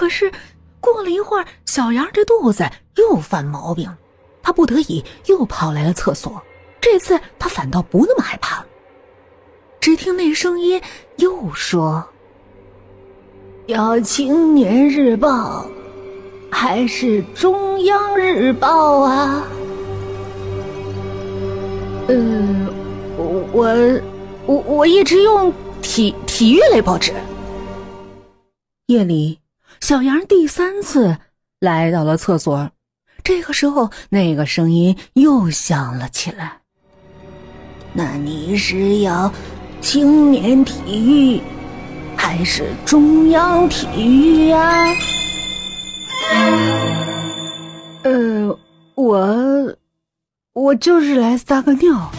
可是过了一会儿，小杨这肚子又犯毛病，他不得已又跑来了厕所。这次他反倒不那么害怕了。只听那声音又说：“要《青年日报》还是中央日报啊？”呃，我我我一直用体体育类报纸。夜里，小杨第三次来到了厕所。这个时候，那个声音又响了起来。那你是要青年体育还是中央体育呀？呃，我我就是来撒个尿。